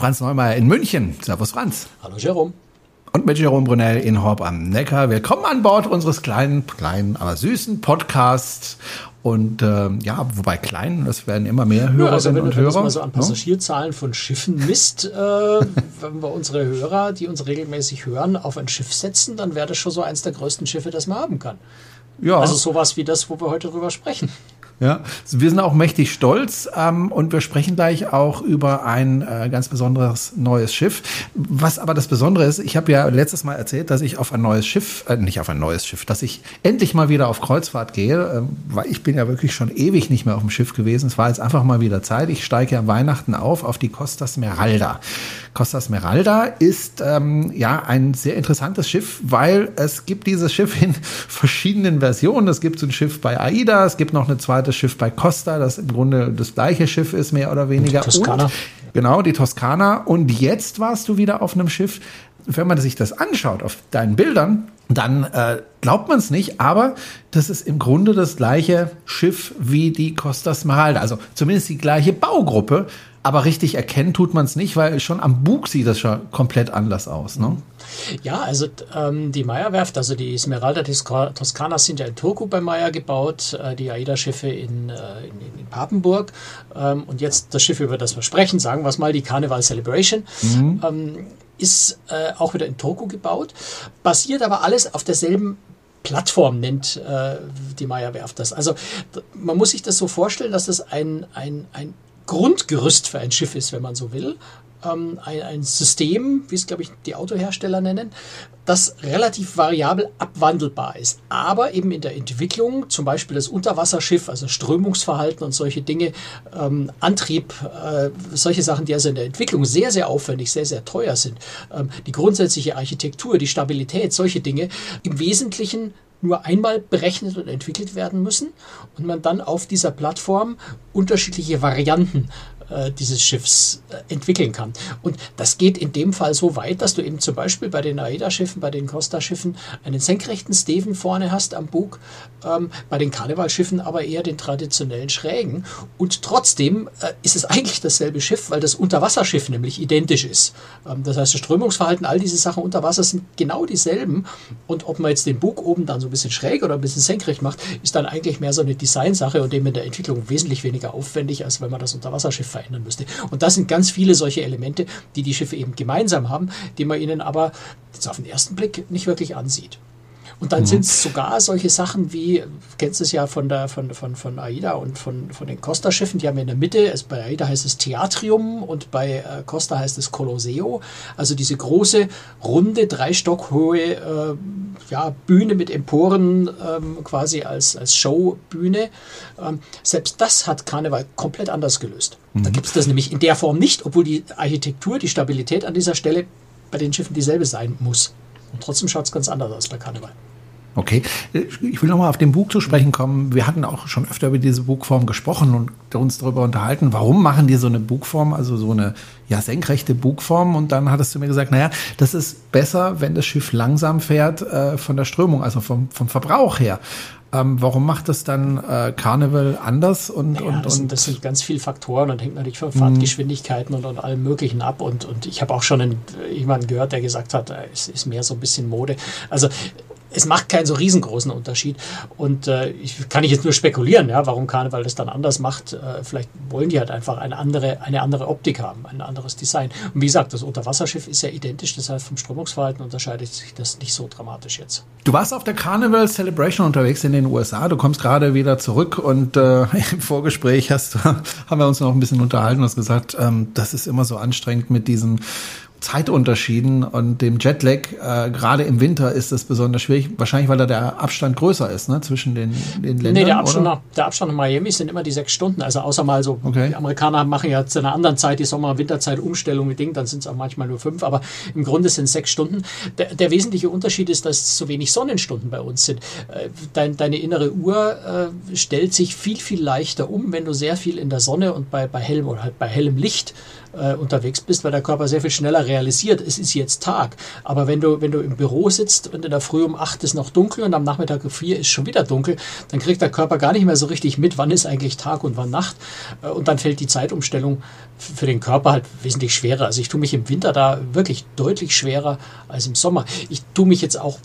Franz Neumeier in München. Servus Franz. Hallo Jerome. Und mit Jerome Brunel in Horb am Neckar. Willkommen an Bord unseres kleinen, kleinen, aber süßen Podcasts. Und äh, ja, wobei klein, das werden immer mehr Hörer ja, also wenn, und wenn Hörer. So an Passagierzahlen von Schiffen misst, äh, wenn wir unsere Hörer, die uns regelmäßig hören, auf ein Schiff setzen, dann wäre das schon so eins der größten Schiffe, das man haben kann. Ja. Also sowas wie das, wo wir heute drüber sprechen. Ja, wir sind auch mächtig stolz ähm, und wir sprechen gleich auch über ein äh, ganz besonderes neues Schiff. Was aber das Besondere ist, ich habe ja letztes Mal erzählt, dass ich auf ein neues Schiff, äh, nicht auf ein neues Schiff, dass ich endlich mal wieder auf Kreuzfahrt gehe, äh, weil ich bin ja wirklich schon ewig nicht mehr auf dem Schiff gewesen. Es war jetzt einfach mal wieder Zeit. Ich steige ja Weihnachten auf auf die Costa Smeralda. Costa Smeralda ist ähm, ja ein sehr interessantes Schiff, weil es gibt dieses Schiff in verschiedenen Versionen. Es gibt so ein Schiff bei AIDA, es gibt noch eine zweite Schiff bei Costa, das im Grunde das gleiche Schiff ist, mehr oder weniger. Die Toskana. Und, genau, die Toskana. Und jetzt warst du wieder auf einem Schiff. Wenn man sich das anschaut auf deinen Bildern, dann äh, glaubt man es nicht, aber das ist im Grunde das gleiche Schiff wie die Costa Smeralda, also zumindest die gleiche Baugruppe. Aber richtig erkennen tut man es nicht, weil schon am Bug sieht das schon komplett anders aus. Ne? Ja, also ähm, die Meyer-Werft, also die Smeralda Toskana sind ja in Turku bei Meyer gebaut, äh, die AIDA-Schiffe in, äh, in, in, Papenburg ähm, und jetzt das Schiff, über das wir sprechen, sagen wir es mal, die Carnival Celebration. Mhm. Ähm, ist äh, auch wieder in Turku gebaut, basiert aber alles auf derselben Plattform nennt äh, die Meyer-Werft das. Also man muss sich das so vorstellen, dass das ein, ein, ein Grundgerüst für ein Schiff ist, wenn man so will. Ähm, ein, ein, System, wie es, glaube ich, die Autohersteller nennen, das relativ variabel abwandelbar ist. Aber eben in der Entwicklung, zum Beispiel das Unterwasserschiff, also Strömungsverhalten und solche Dinge, ähm, Antrieb, äh, solche Sachen, die also in der Entwicklung sehr, sehr aufwendig, sehr, sehr teuer sind. Ähm, die grundsätzliche Architektur, die Stabilität, solche Dinge im Wesentlichen nur einmal berechnet und entwickelt werden müssen und man dann auf dieser Plattform unterschiedliche Varianten äh, dieses Schiffs äh, entwickeln kann. Und das geht in dem Fall so weit, dass du eben zum Beispiel bei den AIDA-Schiffen, bei den Costa-Schiffen einen senkrechten Steven vorne hast am Bug, ähm, bei den Karnevalschiffen aber eher den traditionellen schrägen. Und trotzdem äh, ist es eigentlich dasselbe Schiff, weil das Unterwasserschiff nämlich identisch ist. Ähm, das heißt, das Strömungsverhalten, all diese Sachen unter Wasser sind genau dieselben. Und ob man jetzt den Bug oben dann so ein bisschen schräg oder ein bisschen senkrecht macht, ist dann eigentlich mehr so eine Designsache und eben in der Entwicklung wesentlich weniger aufwendig, als wenn man das Unterwasserschiff verändern müsste. Und das sind ganz viele solche Elemente, die die Schiffe eben gemeinsam haben, die man ihnen aber jetzt auf den ersten Blick nicht wirklich ansieht. Und dann mhm. sind es sogar solche Sachen wie, du kennst es ja von, der, von, von, von AIDA und von, von den Costa-Schiffen, die haben in der Mitte, es, bei AIDA heißt es Theatrium und bei äh, Costa heißt es Colosseo. Also diese große, runde, drei Stock hohe äh, ja, Bühne mit Emporen ähm, quasi als, als Showbühne. Ähm, selbst das hat Karneval komplett anders gelöst. Mhm. Da gibt es das nämlich in der Form nicht, obwohl die Architektur, die Stabilität an dieser Stelle bei den Schiffen dieselbe sein muss. Und trotzdem schaut es ganz anders aus bei Karneval. Okay, ich will nochmal auf den Bug zu sprechen kommen. Wir hatten auch schon öfter über diese Bugform gesprochen und uns darüber unterhalten, warum machen die so eine Bugform, also so eine ja, senkrechte Bugform. Und dann hattest du mir gesagt, naja, das ist besser, wenn das Schiff langsam fährt äh, von der Strömung, also vom, vom Verbrauch her. Ähm, warum macht das dann äh, Carnival anders? Und, naja, und, das, sind, das sind ganz viele Faktoren und hängt natürlich von Fahrtgeschwindigkeiten und, und allem Möglichen ab. Und, und ich habe auch schon einen, jemanden gehört, der gesagt hat, äh, es ist mehr so ein bisschen Mode. Also es macht keinen so riesengroßen Unterschied. Und äh, ich kann ich jetzt nur spekulieren, ja, warum Karneval das dann anders macht. Äh, vielleicht wollen die halt einfach eine andere, eine andere Optik haben, ein anderes Design. Und wie gesagt, das Unterwasserschiff ist ja identisch, heißt vom Strömungsverhalten unterscheidet sich das nicht so dramatisch jetzt. Du warst auf der Carnival Celebration unterwegs in den USA. Du kommst gerade wieder zurück und äh, im Vorgespräch hast, haben wir uns noch ein bisschen unterhalten und hast gesagt, ähm, das ist immer so anstrengend mit diesem Zeitunterschieden und dem Jetlag. Äh, Gerade im Winter ist das besonders schwierig. Wahrscheinlich, weil da der Abstand größer ist, ne, zwischen den, den Ländern. Nee, der Abstand, nach, der Abstand nach Miami sind immer die sechs Stunden. Also außer mal so, okay. die Amerikaner machen ja zu einer anderen Zeit die Sommer-Winterzeit-Umstellung mit Ding, dann sind es auch manchmal nur fünf, aber im Grunde sind es sechs Stunden. Der, der, wesentliche Unterschied ist, dass so wenig Sonnenstunden bei uns sind. Äh, dein, deine innere Uhr äh, stellt sich viel, viel leichter um, wenn du sehr viel in der Sonne und bei, bei hellem oder halt bei hellem Licht äh, unterwegs bist, weil der Körper sehr viel schneller realisiert, es ist jetzt Tag. Aber wenn du, wenn du im Büro sitzt und in der Früh um acht ist noch dunkel und am Nachmittag um vier ist schon wieder dunkel, dann kriegt der Körper gar nicht mehr so richtig mit, wann ist eigentlich Tag und wann Nacht. Äh, und dann fällt die Zeitumstellung für den Körper halt wesentlich schwerer. Also ich tue mich im Winter da wirklich deutlich schwerer als im Sommer. Ich tue mich jetzt auch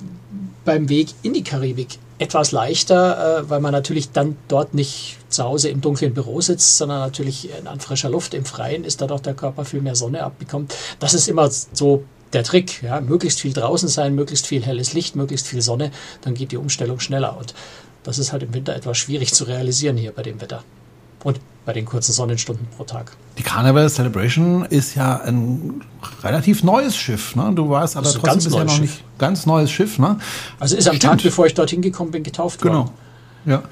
beim Weg in die Karibik etwas leichter, äh, weil man natürlich dann dort nicht zu Hause im dunklen Büro sitzt, sondern natürlich an frischer Luft im Freien ist, dadurch der Körper viel mehr Sonne abbekommt. Das ist immer so der Trick. Ja? Möglichst viel draußen sein, möglichst viel helles Licht, möglichst viel Sonne, dann geht die Umstellung schneller. Und das ist halt im Winter etwas schwierig zu realisieren hier bei dem Wetter. Und bei den kurzen Sonnenstunden pro Tag. Die Carnival Celebration ist ja ein relativ neues Schiff. Ne? Du warst aber trotzdem bisher noch Schiff. nicht ganz neues Schiff. Ne? Also ist am Stimmt. Tag, bevor ich dorthin gekommen bin, getauft worden. Genau. Ja.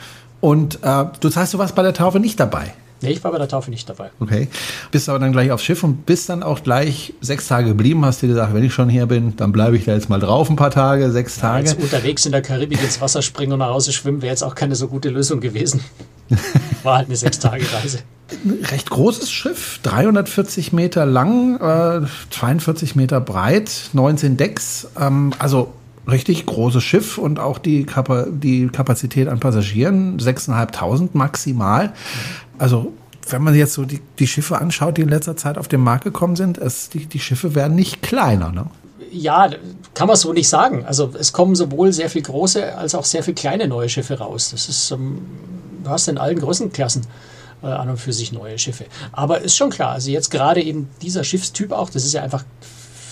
Und äh, du heißt, du warst bei der Taufe nicht dabei. Nee, ich war bei der Taufe nicht dabei. Okay. Bist aber dann gleich aufs Schiff und bist dann auch gleich sechs Tage geblieben. Hast dir gesagt, wenn ich schon hier bin, dann bleibe ich da jetzt mal drauf ein paar Tage, sechs Tage. Ja, jetzt unterwegs in der Karibik ins Wasser springen und nach Hause schwimmen wäre jetzt auch keine so gute Lösung gewesen. War halt eine sechs Tage Reise. Recht großes Schiff, 340 Meter lang, äh, 42 Meter breit, 19 Decks. Ähm, also richtig großes Schiff und auch die, Kapa die Kapazität an Passagieren, 6.500 maximal. Also wenn man jetzt so die, die Schiffe anschaut, die in letzter Zeit auf den Markt gekommen sind, es, die, die Schiffe werden nicht kleiner. Ne? Ja, kann man so nicht sagen. Also es kommen sowohl sehr viel große als auch sehr viel kleine neue Schiffe raus. Das ist, ähm, du hast in allen Größenklassen äh, an und für sich neue Schiffe. Aber ist schon klar, also jetzt gerade eben dieser Schiffstyp auch, das ist ja einfach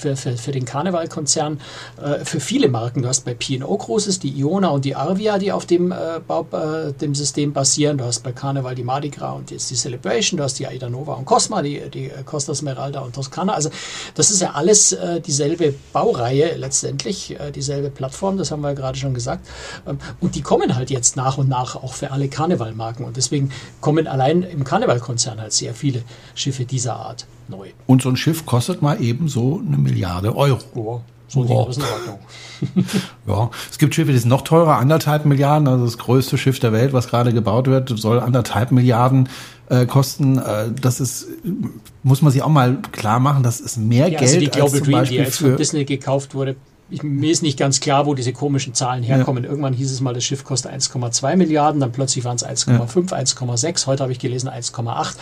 für, für, für den Karnevalkonzern äh, für viele Marken. Du hast bei P&O Großes die Iona und die Arvia, die auf dem, äh, Bau, äh, dem System basieren. Du hast bei Karneval die Mardi Gras und jetzt die Celebration. Du hast die Aida Nova und Cosma, die, die Costa Smeralda und Toscana. Also das ist ja alles äh, dieselbe Baureihe letztendlich, äh, dieselbe Plattform, das haben wir ja gerade schon gesagt. Ähm, und die kommen halt jetzt nach und nach auch für alle Karnevalmarken. Und deswegen kommen allein im Karnevalkonzern halt sehr viele Schiffe dieser Art neu. Und so ein Schiff kostet mal eben so eine Milliarde Euro. Oh, so die Größenordnung. ja, es gibt Schiffe, die sind noch teurer, anderthalb Milliarden. Also das größte Schiff der Welt, was gerade gebaut wird, soll anderthalb Milliarden äh, kosten. Äh, das ist, muss man sich auch mal klar machen, das ist mehr ja, also Geld also die Global als zum Dream, Beispiel die jetzt von Disney gekauft wurde, ich, mir ist nicht ganz klar, wo diese komischen Zahlen herkommen. Ja. Irgendwann hieß es mal, das Schiff kostet 1,2 Milliarden, dann plötzlich waren es 1,5, ja. 1,6. Heute habe ich gelesen 1,8.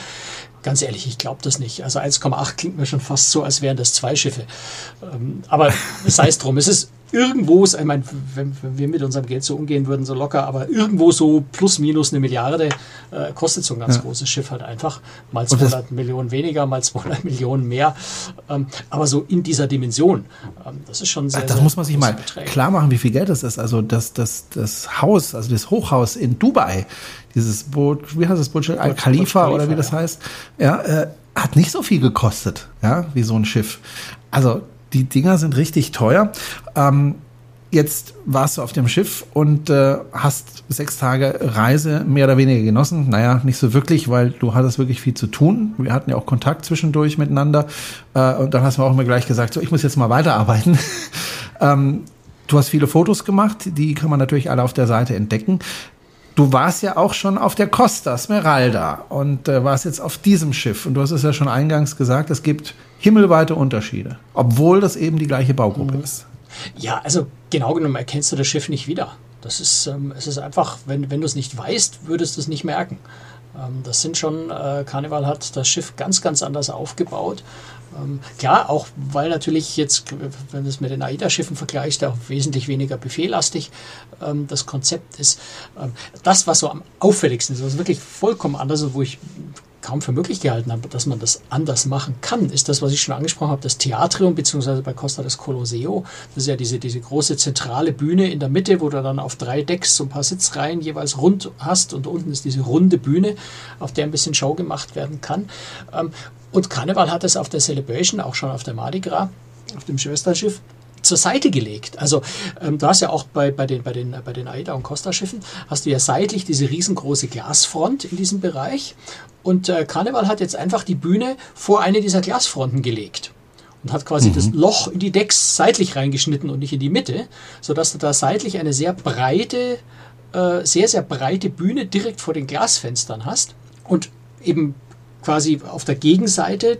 Ganz ehrlich, ich glaube das nicht. Also 1,8 klingt mir schon fast so, als wären das zwei Schiffe. Ähm, aber sei es drum. Es ist irgendwo, ich meine, wenn, wenn, wir mit unserem Geld so umgehen würden, so locker, aber irgendwo so plus minus eine Milliarde äh, kostet so ein ganz ja. großes Schiff halt einfach. Mal 200 Millionen weniger, mal 200 Millionen mehr. Ähm, aber so in dieser Dimension, ähm, das ist schon sehr. Das sehr muss man sich mal Beträge. klar machen, wie viel Geld das ist. Also das, das, das Haus, also das Hochhaus in Dubai, dieses Boot, wie heißt das Boot? Al Khalifa oder wie das ja. heißt, ja, äh, hat nicht so viel gekostet, ja, wie so ein Schiff. Also die Dinger sind richtig teuer. Ähm, jetzt warst du auf dem Schiff und äh, hast sechs Tage Reise mehr oder weniger genossen. Naja, nicht so wirklich, weil du hattest wirklich viel zu tun. Wir hatten ja auch Kontakt zwischendurch miteinander. Äh, und dann hast du auch immer gleich gesagt, so, ich muss jetzt mal weiterarbeiten. ähm, du hast viele Fotos gemacht, die kann man natürlich alle auf der Seite entdecken. Du warst ja auch schon auf der Costa Smeralda und äh, warst jetzt auf diesem Schiff. Und du hast es ja schon eingangs gesagt, es gibt himmelweite Unterschiede, obwohl das eben die gleiche Baugruppe mhm. ist. Ja, also genau genommen erkennst du das Schiff nicht wieder. Das ist, ähm, es ist einfach, wenn, wenn du es nicht weißt, würdest du es nicht merken. Ähm, das sind schon, äh, Carnival hat das Schiff ganz, ganz anders aufgebaut. Ähm, klar, auch weil natürlich jetzt, wenn du es mit den AIDA-Schiffen vergleichst, auch wesentlich weniger befehlastig ähm, das Konzept ist. Ähm, das, was so am auffälligsten ist, was wirklich vollkommen anders ist, wo ich kaum für möglich gehalten habe, dass man das anders machen kann, ist das, was ich schon angesprochen habe, das Theatrium, beziehungsweise bei Costa das Colosseo. Das ist ja diese, diese große zentrale Bühne in der Mitte, wo du dann auf drei Decks so ein paar Sitzreihen jeweils rund hast und unten ist diese runde Bühne, auf der ein bisschen Show gemacht werden kann. Ähm, und Karneval hat es auf der Celebration, auch schon auf der Mardi Gras, auf dem Schwesterschiff, zur Seite gelegt. Also ähm, du hast ja auch bei, bei, den, bei, den, bei den AIDA und Costa Schiffen, hast du ja seitlich diese riesengroße Glasfront in diesem Bereich und äh, Karneval hat jetzt einfach die Bühne vor eine dieser Glasfronten gelegt und hat quasi mhm. das Loch in die Decks seitlich reingeschnitten und nicht in die Mitte, sodass du da seitlich eine sehr breite, äh, sehr, sehr breite Bühne direkt vor den Glasfenstern hast und eben quasi auf der Gegenseite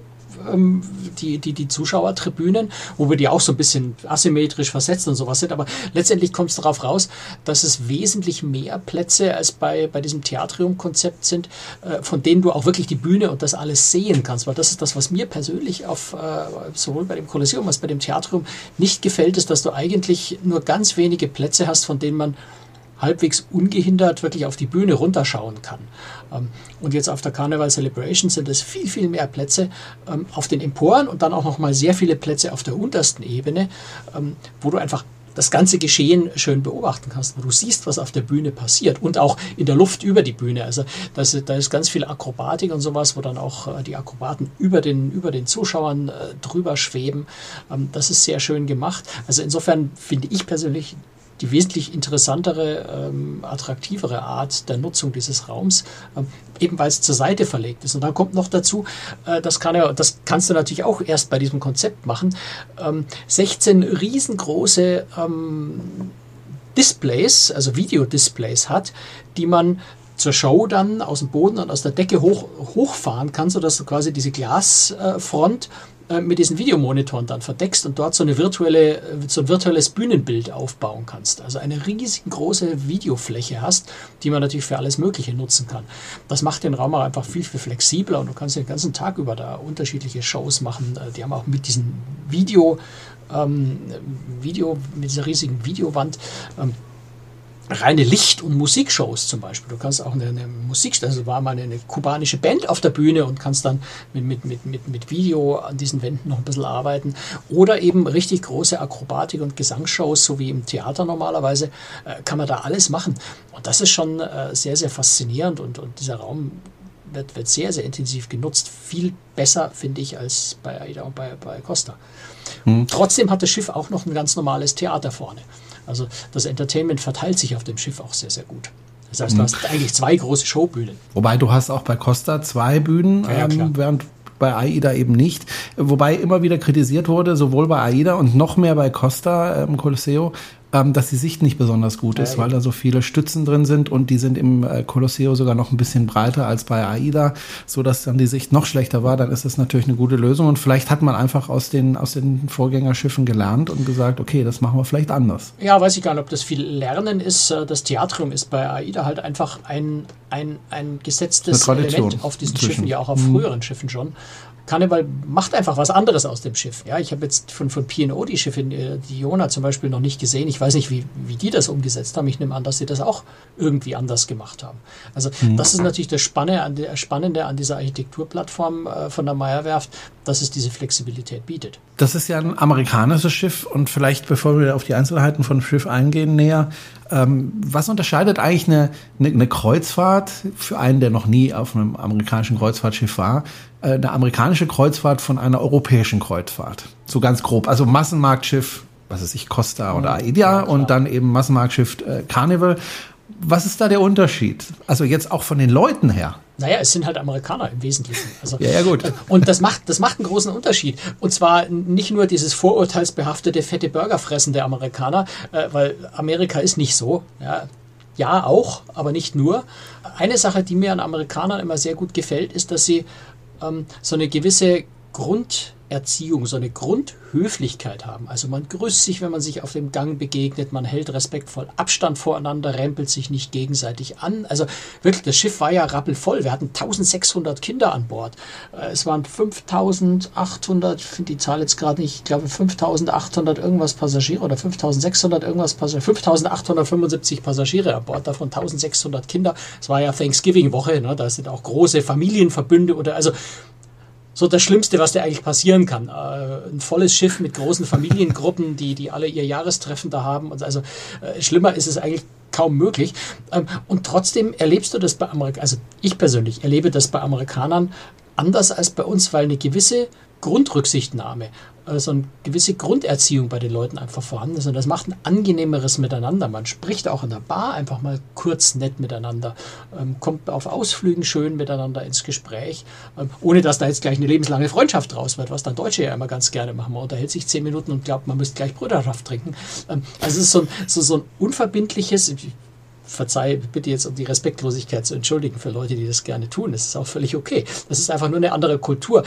ähm, die, die, die Zuschauertribünen, wo wir die auch so ein bisschen asymmetrisch versetzt und sowas sind. Aber letztendlich kommt es darauf raus, dass es wesentlich mehr Plätze als bei, bei diesem Theatrium-Konzept sind, äh, von denen du auch wirklich die Bühne und das alles sehen kannst. Weil das ist das, was mir persönlich auf äh, sowohl bei dem Kolosseum als bei dem Theatrium nicht gefällt, ist, dass du eigentlich nur ganz wenige Plätze hast, von denen man halbwegs ungehindert wirklich auf die Bühne runterschauen kann. Ähm, und jetzt auf der Carnival Celebration sind es viel, viel mehr Plätze ähm, auf den Emporen und dann auch noch mal sehr viele Plätze auf der untersten Ebene, ähm, wo du einfach das ganze Geschehen schön beobachten kannst, wo du siehst, was auf der Bühne passiert und auch in der Luft über die Bühne. Also da ist ganz viel Akrobatik und sowas, wo dann auch äh, die Akrobaten über den, über den Zuschauern äh, drüber schweben. das ist sehr schön gemacht. Also insofern finde ich persönlich die wesentlich interessantere, ähm, attraktivere Art der Nutzung dieses Raums, ähm, eben weil es zur Seite verlegt ist. Und dann kommt noch dazu, äh, das, kann ja, das kannst du natürlich auch erst bei diesem Konzept machen, ähm, 16 riesengroße ähm, Displays, also Videodisplays hat, die man zur Show dann aus dem Boden und aus der Decke hoch, hochfahren kann, sodass du quasi diese Glasfront äh, mit diesen Videomonitoren dann verdeckst und dort so, eine virtuelle, äh, so ein virtuelles Bühnenbild aufbauen kannst. Also eine riesengroße Videofläche hast, die man natürlich für alles Mögliche nutzen kann. Das macht den Raum auch einfach viel, viel flexibler und du kannst den ganzen Tag über da unterschiedliche Shows machen. Äh, die haben auch mit diesem Video, ähm, Video, mit dieser riesigen Videowand, ähm, reine Licht- und Musikshows zum Beispiel. Du kannst auch eine, eine Musik, also war mal eine, kubanische Band auf der Bühne und kannst dann mit, mit, mit, mit, mit Video an diesen Wänden noch ein bisschen arbeiten. Oder eben richtig große Akrobatik- und Gesangsshows, so wie im Theater normalerweise, äh, kann man da alles machen. Und das ist schon äh, sehr, sehr faszinierend und, und dieser Raum wird, wird sehr, sehr intensiv genutzt. Viel besser, finde ich, als bei AIDA und bei, bei Costa. Hm. Trotzdem hat das Schiff auch noch ein ganz normales Theater vorne. Also das Entertainment verteilt sich auf dem Schiff auch sehr, sehr gut. Das heißt, du mhm. hast eigentlich zwei große Showbühnen. Wobei du hast auch bei Costa zwei Bühnen, ja, ähm, während bei AIDA eben nicht. Wobei immer wieder kritisiert wurde, sowohl bei AIDA und noch mehr bei Costa im ähm, Colosseo, ähm, dass die Sicht nicht besonders gut ist, ja, weil da so viele Stützen drin sind und die sind im äh, Colosseo sogar noch ein bisschen breiter als bei AIDA, so dass dann die Sicht noch schlechter war. Dann ist das natürlich eine gute Lösung und vielleicht hat man einfach aus den aus den Vorgängerschiffen gelernt und gesagt, okay, das machen wir vielleicht anders. Ja, weiß ich gar nicht, ob das viel Lernen ist. Äh, das Theatrium ist bei AIDA halt einfach ein ein ein gesetztes Element auf diesen inzwischen. Schiffen, ja auch auf mhm. früheren Schiffen schon. Karneval macht einfach was anderes aus dem Schiff. Ja, ich habe jetzt von, von P&O die Schiffe, äh, die Jona zum Beispiel noch nicht gesehen. Ich weiß nicht, wie, wie die das umgesetzt haben. Ich nehme an, dass sie das auch irgendwie anders gemacht haben. Also mhm. das ist natürlich das Spannende an, der, Spannende an dieser Architekturplattform äh, von der Meyerwerft, dass es diese Flexibilität bietet. Das ist ja ein amerikanisches Schiff und vielleicht, bevor wir auf die Einzelheiten von Schiff eingehen, näher, ähm, was unterscheidet eigentlich eine, eine, eine, Kreuzfahrt für einen, der noch nie auf einem amerikanischen Kreuzfahrtschiff war, äh, eine amerikanische Kreuzfahrt von einer europäischen Kreuzfahrt? So ganz grob. Also Massenmarktschiff, was weiß ich, Costa oder Aida ja, und dann eben Massenmarktschiff äh, Carnival. Was ist da der Unterschied? Also jetzt auch von den Leuten her. Naja, es sind halt Amerikaner im Wesentlichen. Also, ja, ja, gut. Und das macht, das macht einen großen Unterschied. Und zwar nicht nur dieses vorurteilsbehaftete fette Burgerfressen der Amerikaner, äh, weil Amerika ist nicht so. Ja, ja, auch, aber nicht nur. Eine Sache, die mir an Amerikanern immer sehr gut gefällt, ist, dass sie ähm, so eine gewisse Grund Erziehung, so eine Grundhöflichkeit haben. Also man grüßt sich, wenn man sich auf dem Gang begegnet, man hält respektvoll Abstand voreinander, rempelt sich nicht gegenseitig an. Also wirklich, das Schiff war ja rappelvoll. Wir hatten 1600 Kinder an Bord. Äh, es waren 5800, ich finde die Zahl jetzt gerade nicht, ich glaube 5800 irgendwas Passagiere oder 5600 irgendwas Passagiere, 5875 Passagiere an Bord, davon 1600 Kinder. Es war ja Thanksgiving-Woche, ne? da sind auch große Familienverbünde oder also so das Schlimmste, was dir eigentlich passieren kann. Äh, ein volles Schiff mit großen Familiengruppen, die, die alle ihr Jahrestreffen da haben. Also äh, schlimmer ist es eigentlich kaum möglich. Ähm, und trotzdem erlebst du das bei Amerikanern, also ich persönlich erlebe das bei Amerikanern anders als bei uns, weil eine gewisse Grundrücksichtnahme so eine gewisse Grunderziehung bei den Leuten einfach vorhanden ist. Und das macht ein angenehmeres Miteinander. Man spricht auch in der Bar einfach mal kurz nett miteinander, ähm, kommt auf Ausflügen schön miteinander ins Gespräch, ähm, ohne dass da jetzt gleich eine lebenslange Freundschaft draus wird, was dann Deutsche ja immer ganz gerne machen. Man unterhält sich zehn Minuten und glaubt, man müsste gleich Brüderschaft trinken. Ähm, also es ist so ein, so, so ein unverbindliches, verzeih bitte jetzt um die Respektlosigkeit zu entschuldigen für Leute, die das gerne tun. Das ist auch völlig okay. Das ist einfach nur eine andere Kultur.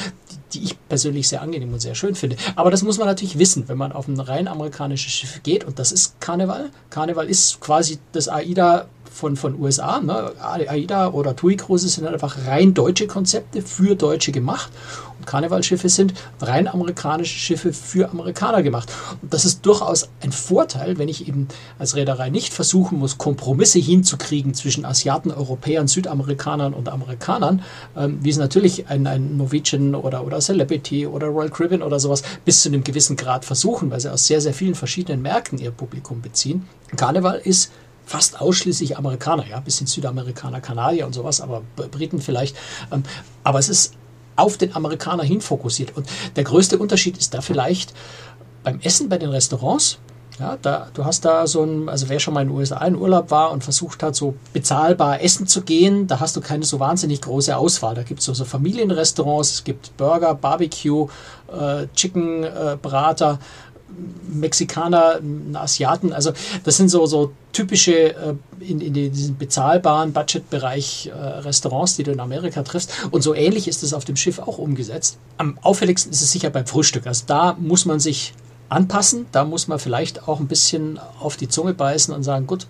die ich persönlich sehr angenehm und sehr schön finde. Aber das muss man natürlich wissen, wenn man auf ein rein amerikanisches Schiff geht und das ist Karneval. Karneval ist quasi das AIDA von, von USA. Ne? AIDA oder TUI Cruises sind einfach rein deutsche Konzepte für Deutsche gemacht. Und Karnevalschiffe sind rein amerikanische Schiffe für Amerikaner gemacht. Und das ist durchaus ein Vorteil, wenn ich eben als Reederei nicht versuchen muss, Kompromisse hinzukriegen zwischen Asiaten, Europäern, Südamerikanern und Amerikanern, ähm, wie es natürlich ein, ein Norwegian oder, oder Celebrity oder Royal Caribbean oder sowas bis zu einem gewissen Grad versuchen, weil sie aus sehr, sehr vielen verschiedenen Märkten ihr Publikum beziehen. Karneval ist fast ausschließlich Amerikaner, ja, bisschen Südamerikaner, Kanadier und sowas, aber Briten vielleicht. Ähm, aber es ist auf den Amerikaner hin fokussiert. Und der größte Unterschied ist da vielleicht beim Essen bei den Restaurants. Ja, da, du hast da so ein, also wer schon mal in den USA in Urlaub war und versucht hat, so bezahlbar essen zu gehen, da hast du keine so wahnsinnig große Auswahl. Da gibt es so, so Familienrestaurants, es gibt Burger, Barbecue, äh, Chicken, äh, Brater, Mexikaner, Asiaten. Also das sind so, so typische äh, in, in diesen bezahlbaren Budgetbereich äh, Restaurants, die du in Amerika triffst. Und so ähnlich ist es auf dem Schiff auch umgesetzt. Am auffälligsten ist es sicher beim Frühstück. Also da muss man sich anpassen. Da muss man vielleicht auch ein bisschen auf die Zunge beißen und sagen, gut,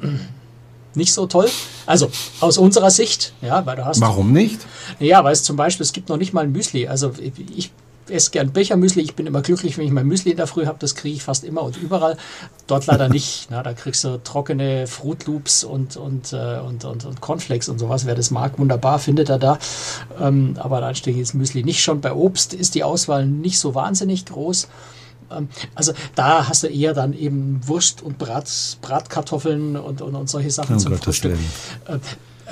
nicht so toll. Also aus unserer Sicht, ja, weil du hast. Warum nicht? Ja, weil es zum Beispiel, es gibt noch nicht mal ein Müsli. Also ich esse gern Bechermüsli. Ich bin immer glücklich, wenn ich mein Müsli in der Früh habe. Das kriege ich fast immer und überall. Dort leider nicht. Na, da kriegst du trockene Fruit Loops und, und, äh, und, und, und Cornflakes und sowas. Wer das mag, wunderbar, findet er da. Ähm, aber da stehe ich jetzt Müsli nicht schon. Bei Obst ist die Auswahl nicht so wahnsinnig groß. Ähm, also da hast du eher dann eben Wurst und Brat, Bratkartoffeln und, und, und solche Sachen oh, zum Gott, Frühstück. Äh,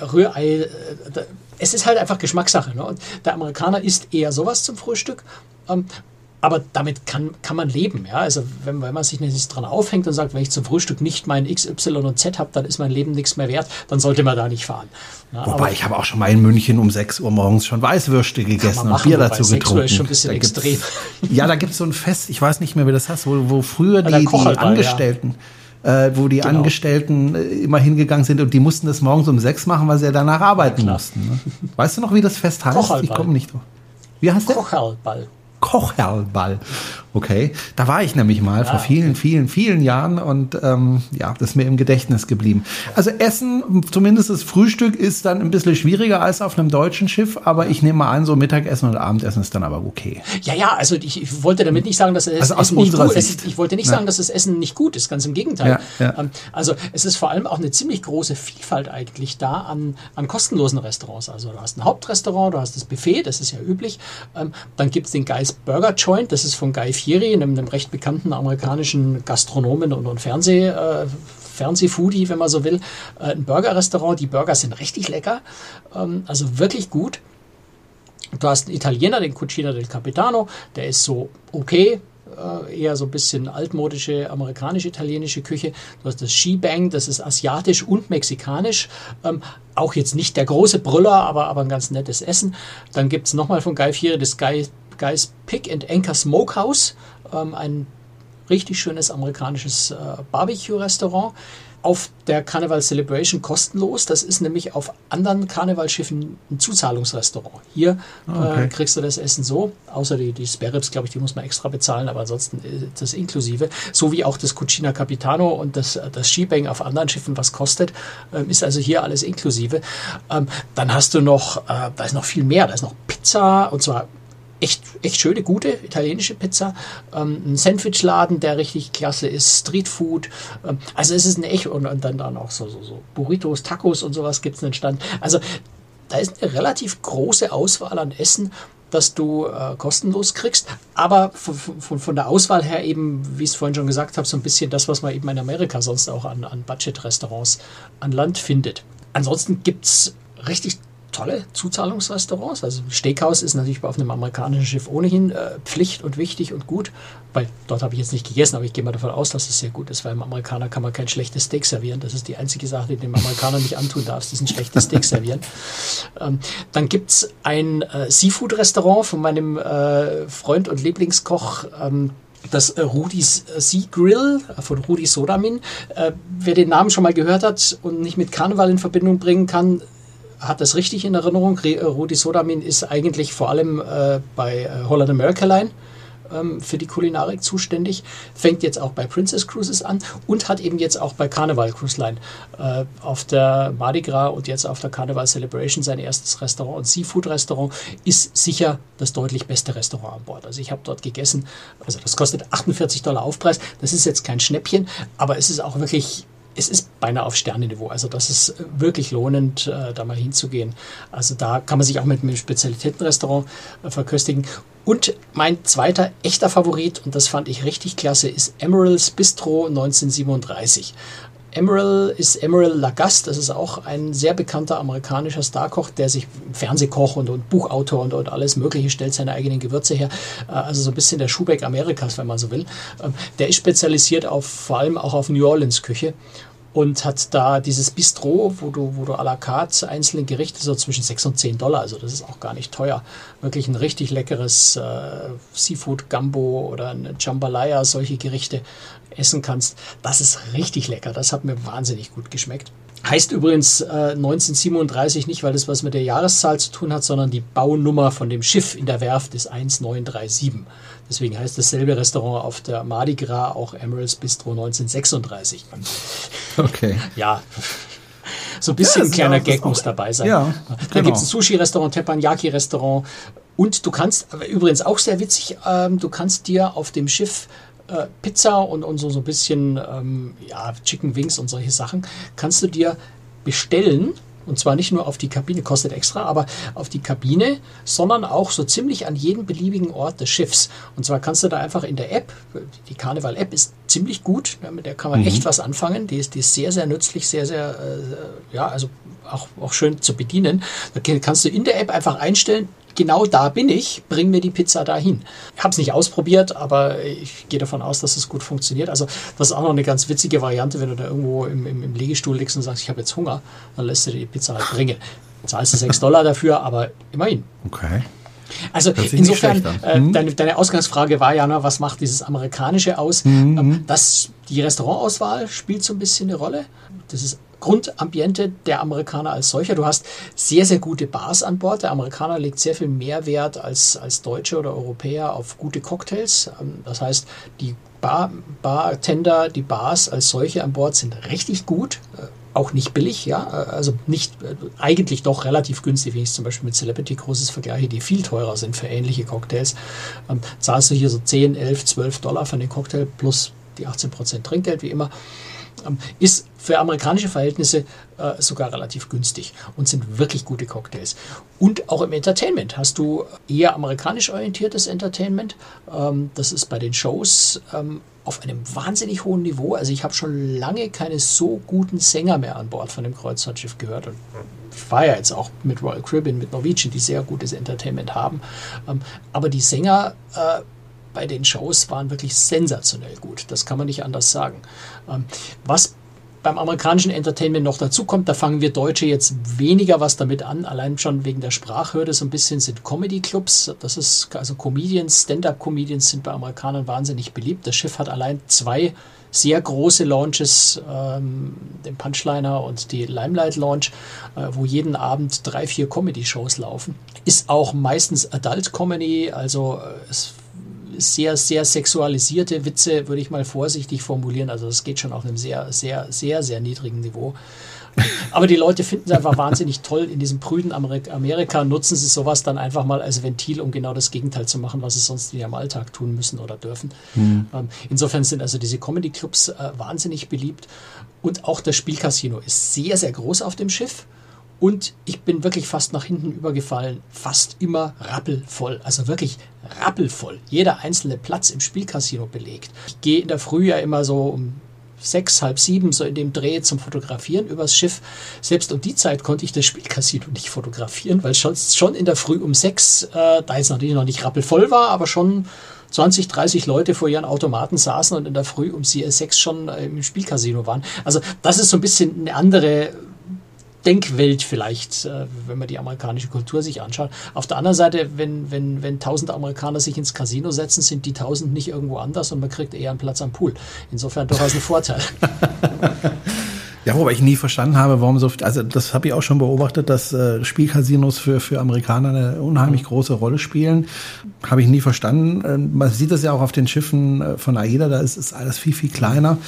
Rührei, äh, es ist halt einfach Geschmackssache. Ne? Und der Amerikaner isst eher sowas zum Frühstück. Ähm, aber damit kann, kann man leben. Ja? Also wenn, wenn man sich nicht dran aufhängt und sagt, wenn ich zum Frühstück nicht mein X, Y und Z habe, dann ist mein Leben nichts mehr wert, dann sollte man da nicht fahren. Ja, Wobei ich habe auch schon mal in München um 6 Uhr morgens schon Weißwürste gegessen und Bier dazu getrunken. Ist schon ein bisschen extrem. Ja, da gibt es so ein Fest, ich weiß nicht mehr, wie das heißt, wo, wo früher die, die Angestellten. Ja äh, wo die genau. Angestellten äh, immer hingegangen sind und die mussten das morgens um sechs machen, weil sie ja danach arbeiten mussten. Ne? Weißt du noch, wie das Fest heißt? Ich komme nicht drauf. Wie heißt der? Kocherlball. Kocherlball. Okay, da war ich nämlich mal ja, vor vielen, vielen, vielen Jahren und ähm, ja, das ist mir im Gedächtnis geblieben. Also Essen, zumindest das Frühstück, ist dann ein bisschen schwieriger als auf einem deutschen Schiff, aber ich nehme mal an, so Mittagessen und Abendessen ist dann aber okay. Ja, ja, also ich, ich wollte damit nicht sagen, dass es also Essen nicht gut ist. Ich wollte nicht ja. sagen, dass das Essen nicht gut ist, ganz im Gegenteil. Ja, ähm, also es ist vor allem auch eine ziemlich große Vielfalt eigentlich da an, an kostenlosen Restaurants. Also du hast ein Hauptrestaurant, du hast das Buffet, das ist ja üblich. Ähm, dann gibt es den Guys Burger Joint, das ist von Guy Fieri, einem, einem recht bekannten amerikanischen Gastronomen und, und Fernseh, äh, Fernsehfoodie, wenn man so will, äh, ein Burger-Restaurant. Die Burger sind richtig lecker, ähm, also wirklich gut. Du hast einen Italiener, den Cucina del Capitano, der ist so okay, äh, eher so ein bisschen altmodische amerikanisch-italienische Küche. Du hast das Shebang, das ist asiatisch und mexikanisch. Ähm, auch jetzt nicht der große Brüller, aber, aber ein ganz nettes Essen. Dann gibt es nochmal von Guy Fieri das Guy, Guy's Pick and Anchor Smokehouse ähm, ein richtig schönes amerikanisches äh, Barbecue-Restaurant auf der Carnival Celebration kostenlos. Das ist nämlich auf anderen Karnevalschiffen ein Zuzahlungsrestaurant. Hier ah, okay. äh, kriegst du das Essen so, außer die, die Spare Ribs, glaube ich, die muss man extra bezahlen, aber ansonsten ist das inklusive. So wie auch das Cucina Capitano und das, das Shebang auf anderen Schiffen was kostet, ähm, ist also hier alles inklusive. Ähm, dann hast du noch, äh, da ist noch viel mehr, da ist noch Pizza und zwar echt, echt schöne, gute italienische Pizza. Ähm, ein Sandwichladen, der richtig klasse ist. Streetfood. Ähm, also es ist eine echt, und, und, dann, dann auch so, so, so Burritos, Tacos und sowas gibt es einen Stand. Also da ist eine relativ große Auswahl an Essen, das du äh, kostenlos kriegst, aber von, von, von, der Auswahl her eben, wie ich es vorhin schon gesagt habe, so ein bisschen das, was man eben in Amerika sonst auch an, an Budget-Restaurants an Land findet. Ansonsten gibt es richtig tolle Zuzahlungsrestaurants. Also Steakhouse ist natürlich auf einem amerikanischen Schiff ohnehin äh, Pflicht und wichtig und gut, weil dort habe ich jetzt nicht gegessen, aber ich gehe mal davon aus, dass es sehr gut ist, weil im Amerikaner kann man kein schlechtes Steak servieren. Das ist die einzige Sache, die dem Amerikaner nicht antun darfst, ist ein schlechtes Steak servieren. Ähm, dann gibt es ein äh, Seafood-Restaurant von meinem äh, Freund und Lieblingskoch, ähm, das äh, Rudis äh, Sea Grill äh, von Rudi Sodamin. Wer den Namen schon mal gehört hat und nicht mit Karneval in Verbindung bringen kann, hat das richtig in Erinnerung. Rudi Sodamin ist eigentlich vor allem äh, bei äh, Holland America Line ähm, für die Kulinarik zuständig, fängt jetzt auch bei Princess Cruises an und hat eben jetzt auch bei Carnival Cruise Line äh, auf der Mardi Gras und jetzt auf der Carnival Celebration sein erstes Restaurant und Seafood Restaurant ist sicher das deutlich beste Restaurant an Bord. Also ich habe dort gegessen, also das kostet 48 Dollar Aufpreis, das ist jetzt kein Schnäppchen, aber es ist auch wirklich es ist beinahe auf Sternenniveau. Also das ist wirklich lohnend, äh, da mal hinzugehen. Also da kann man sich auch mit einem Spezialitätenrestaurant äh, verköstigen. Und mein zweiter echter Favorit, und das fand ich richtig klasse, ist Emerald's Bistro 1937. Emerald ist Emerald Lagasse, das ist auch ein sehr bekannter amerikanischer Starkoch, der sich Fernsehkoch und, und Buchautor und, und, alles Mögliche stellt seine eigenen Gewürze her. Äh, also so ein bisschen der Schubeck Amerikas, wenn man so will. Ähm, der ist spezialisiert auf vor allem auch auf New Orleans Küche und hat da dieses Bistro, wo du, wo du à la carte einzelne Gerichte so zwischen 6 und 10 Dollar, also das ist auch gar nicht teuer, wirklich ein richtig leckeres äh, Seafood Gumbo oder ein Jambalaya, solche Gerichte essen kannst. Das ist richtig lecker, das hat mir wahnsinnig gut geschmeckt. Heißt übrigens äh, 1937 nicht, weil das was mit der Jahreszahl zu tun hat, sondern die Baunummer von dem Schiff in der Werft ist 1937. Deswegen heißt dasselbe Restaurant auf der Mardi Gras auch Emerald's Bistro 1936. Okay. Ja. So ein bisschen ja, ein kleiner Gag muss dabei sein. Ja, da genau. gibt es ein Sushi-Restaurant, Teppanyaki-Restaurant. Und du kannst, übrigens auch sehr witzig, ähm, du kannst dir auf dem Schiff äh, Pizza und, und so, so ein bisschen ähm, ja, Chicken Wings und solche Sachen, kannst du dir bestellen. Und zwar nicht nur auf die Kabine, kostet extra, aber auf die Kabine, sondern auch so ziemlich an jeden beliebigen Ort des Schiffs. Und zwar kannst du da einfach in der App, die Karneval-App ist ziemlich gut, mit der kann man mhm. echt was anfangen. Die ist, die ist sehr, sehr nützlich, sehr, sehr, äh, ja, also auch, auch schön zu bedienen. Da kannst du in der App einfach einstellen, genau da bin ich, bring mir die Pizza dahin. Ich habe es nicht ausprobiert, aber ich gehe davon aus, dass es gut funktioniert. Also das ist auch noch eine ganz witzige Variante, wenn du da irgendwo im, im, im Liegestuhl liegst und sagst, ich habe jetzt Hunger, dann lässt du dir die Pizza halt bringen. Zahlst du 6 Dollar dafür, aber immerhin. Okay. Also insofern, äh, mhm. deine, deine, Ausgangsfrage war ja, ne, was macht dieses Amerikanische aus? Mhm. Das, die Restaurantauswahl spielt so ein bisschen eine Rolle. Das ist Grundambiente der Amerikaner als solcher. Du hast sehr, sehr gute Bars an Bord. Der Amerikaner legt sehr viel mehr Wert als, als Deutsche oder Europäer auf gute Cocktails. Ähm, das heißt, die Bar, Bartender, die Bars als solche an Bord sind richtig gut. Äh, auch nicht billig, ja, äh, also nicht, äh, eigentlich doch relativ günstig, wenn ich zum Beispiel mit Celebrity Cruises vergleiche, die viel teurer sind für ähnliche Cocktails. Ähm, zahlst du hier so 10, 11, 12 Dollar für den Cocktail plus die 18% Trinkgeld, wie immer. Ähm, ist für amerikanische Verhältnisse äh, sogar relativ günstig und sind wirklich gute Cocktails. Und auch im Entertainment hast du eher amerikanisch orientiertes Entertainment. Ähm, das ist bei den Shows ähm, auf einem wahnsinnig hohen Niveau. Also ich habe schon lange keine so guten Sänger mehr an Bord von dem Kreuzfahrtschiff gehört. Und ich war ja jetzt auch mit Royal Caribbean, mit Norwegian, die sehr gutes Entertainment haben. Ähm, aber die Sänger äh, bei den Shows waren wirklich sensationell gut. Das kann man nicht anders sagen. Ähm, was beim amerikanischen Entertainment noch dazu kommt, da fangen wir Deutsche jetzt weniger was damit an, allein schon wegen der Sprachhürde so ein bisschen sind Comedy-Clubs. Das ist, also Comedians, Stand-up-Comedians sind bei Amerikanern wahnsinnig beliebt. Das Schiff hat allein zwei sehr große Launches, ähm, den Punchliner und die Limelight Launch, äh, wo jeden Abend drei, vier Comedy-Shows laufen. Ist auch meistens Adult Comedy, also äh, es sehr, sehr sexualisierte Witze, würde ich mal vorsichtig formulieren. Also das geht schon auf einem sehr, sehr, sehr, sehr niedrigen Niveau. Aber die Leute finden es einfach wahnsinnig toll. In diesem prüden Amerika nutzen sie sowas dann einfach mal als Ventil, um genau das Gegenteil zu machen, was sie sonst in ihrem Alltag tun müssen oder dürfen. Mhm. insofern sind also diese Comedy-Clubs äh, wahnsinnig beliebt. Und auch das Spielcasino ist sehr, sehr groß auf dem Schiff. Und ich bin wirklich fast nach hinten übergefallen, fast immer rappelvoll, also wirklich rappelvoll. Jeder einzelne Platz im Spielcasino belegt. Ich gehe in der Früh ja immer so um sechs, halb sieben, so in dem Dreh zum Fotografieren übers Schiff. Selbst um die Zeit konnte ich das Spielcasino nicht fotografieren, weil schon, schon in der Früh um sechs, äh, da jetzt natürlich noch nicht rappelvoll war, aber schon 20, 30 Leute vor ihren Automaten saßen und in der Früh um sechs schon äh, im Spielcasino waren. Also das ist so ein bisschen eine andere Denkwelt vielleicht, äh, wenn man die amerikanische Kultur sich anschaut. Auf der anderen Seite, wenn, wenn, wenn tausend Amerikaner sich ins Casino setzen, sind die tausend nicht irgendwo anders und man kriegt eher einen Platz am Pool. Insofern durchaus ein Vorteil. Ja, wobei ich nie verstanden habe, warum so, also das habe ich auch schon beobachtet, dass äh, Spielcasinos für, für Amerikaner eine unheimlich mhm. große Rolle spielen. Habe ich nie verstanden. Äh, man sieht das ja auch auf den Schiffen äh, von AIDA, da ist, ist alles viel, viel kleiner.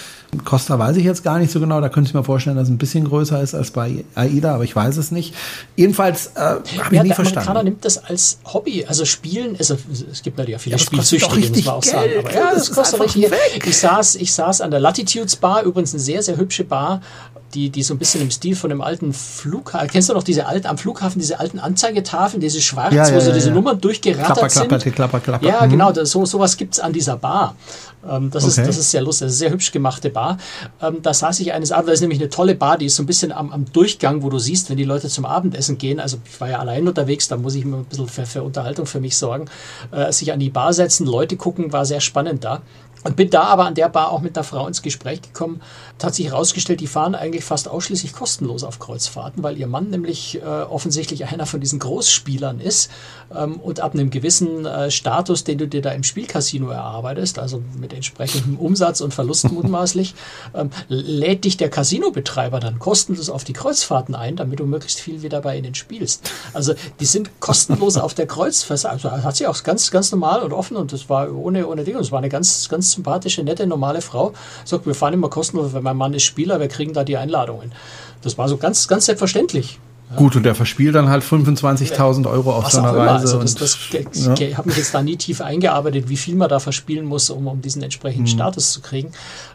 Costa weiß ich jetzt gar nicht so genau, da könnte ich mir vorstellen, dass es ein bisschen größer ist als bei AIDA, aber ich weiß es nicht. Jedenfalls äh, habe ja, ich nie der verstanden. Amerikaner nimmt das als Hobby, also Spielen, also, es gibt natürlich auch viele ja, Spielsüchtige, muss man auch Geld. sagen. Aber, ja, das, das kostet richtig. Ich saß, ich saß an der Latitudes Bar, übrigens eine sehr, sehr hübsche Bar, die, die so ein bisschen im Stil von dem alten Flughafen. Kennst du noch diese alten, am Flughafen, diese alten Anzeigetafeln, diese schwarz, ja, ja, wo so diese ja. Nummern durchgerattert klapper, sind? Klapper, klapper, klapper. Ja, mhm. genau, das, so, sowas gibt es an dieser Bar. Ähm, das, okay. ist, das ist sehr lustig, das ist eine sehr hübsch gemachte Bar. Ähm, da saß ich eines Abends, das ist nämlich eine tolle Bar, die ist so ein bisschen am, am Durchgang, wo du siehst, wenn die Leute zum Abendessen gehen. Also ich war ja allein unterwegs, da muss ich mir ein bisschen für, für Unterhaltung für mich sorgen. Äh, sich an die Bar setzen, Leute gucken, war sehr spannend da. Und bin da aber an der Bar auch mit einer Frau ins Gespräch gekommen. Hat sich herausgestellt, die fahren eigentlich fast ausschließlich kostenlos auf Kreuzfahrten, weil ihr Mann nämlich äh, offensichtlich einer von diesen Großspielern ist ähm, und ab einem gewissen äh, Status, den du dir da im Spielcasino erarbeitest, also mit entsprechendem Umsatz und Verlust mutmaßlich, ähm, lädt dich der Casinobetreiber dann kostenlos auf die Kreuzfahrten ein, damit du möglichst viel wieder bei ihnen spielst. Also die sind kostenlos auf der Kreuzfahrt. Also hat sie auch ganz, ganz normal und offen und das war ohne, ohne Ding. Das war eine ganz, ganz sympathische, nette, normale Frau. Sagt, wir fahren immer kostenlos, weil mein Mann ist Spieler, wir kriegen da die Einladungen. Das war so ganz, ganz selbstverständlich. Gut, und der verspielt dann halt 25.000 Euro auf so einer Reise. Also das, das, ja. Ich habe mich jetzt da nie tief eingearbeitet, wie viel man da verspielen muss, um, um diesen entsprechenden mhm. Status zu kriegen.